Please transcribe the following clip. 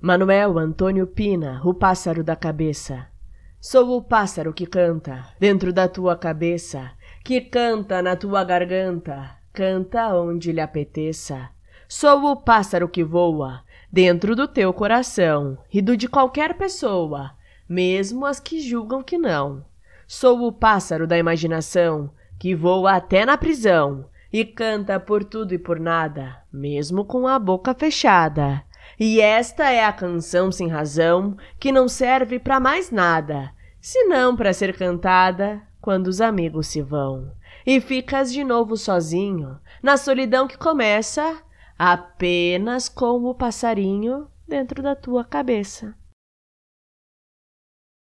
Manuel Antônio Pina, o pássaro da cabeça. Sou o pássaro que canta dentro da tua cabeça, que canta na tua garganta, canta onde lhe apeteça. Sou o pássaro que voa dentro do teu coração e do de qualquer pessoa, mesmo as que julgam que não. Sou o pássaro da imaginação que voa até na prisão e canta por tudo e por nada, mesmo com a boca fechada. E esta é a canção sem razão que não serve para mais nada, senão para ser cantada quando os amigos se vão. E ficas de novo sozinho, na solidão que começa apenas com o passarinho dentro da tua cabeça.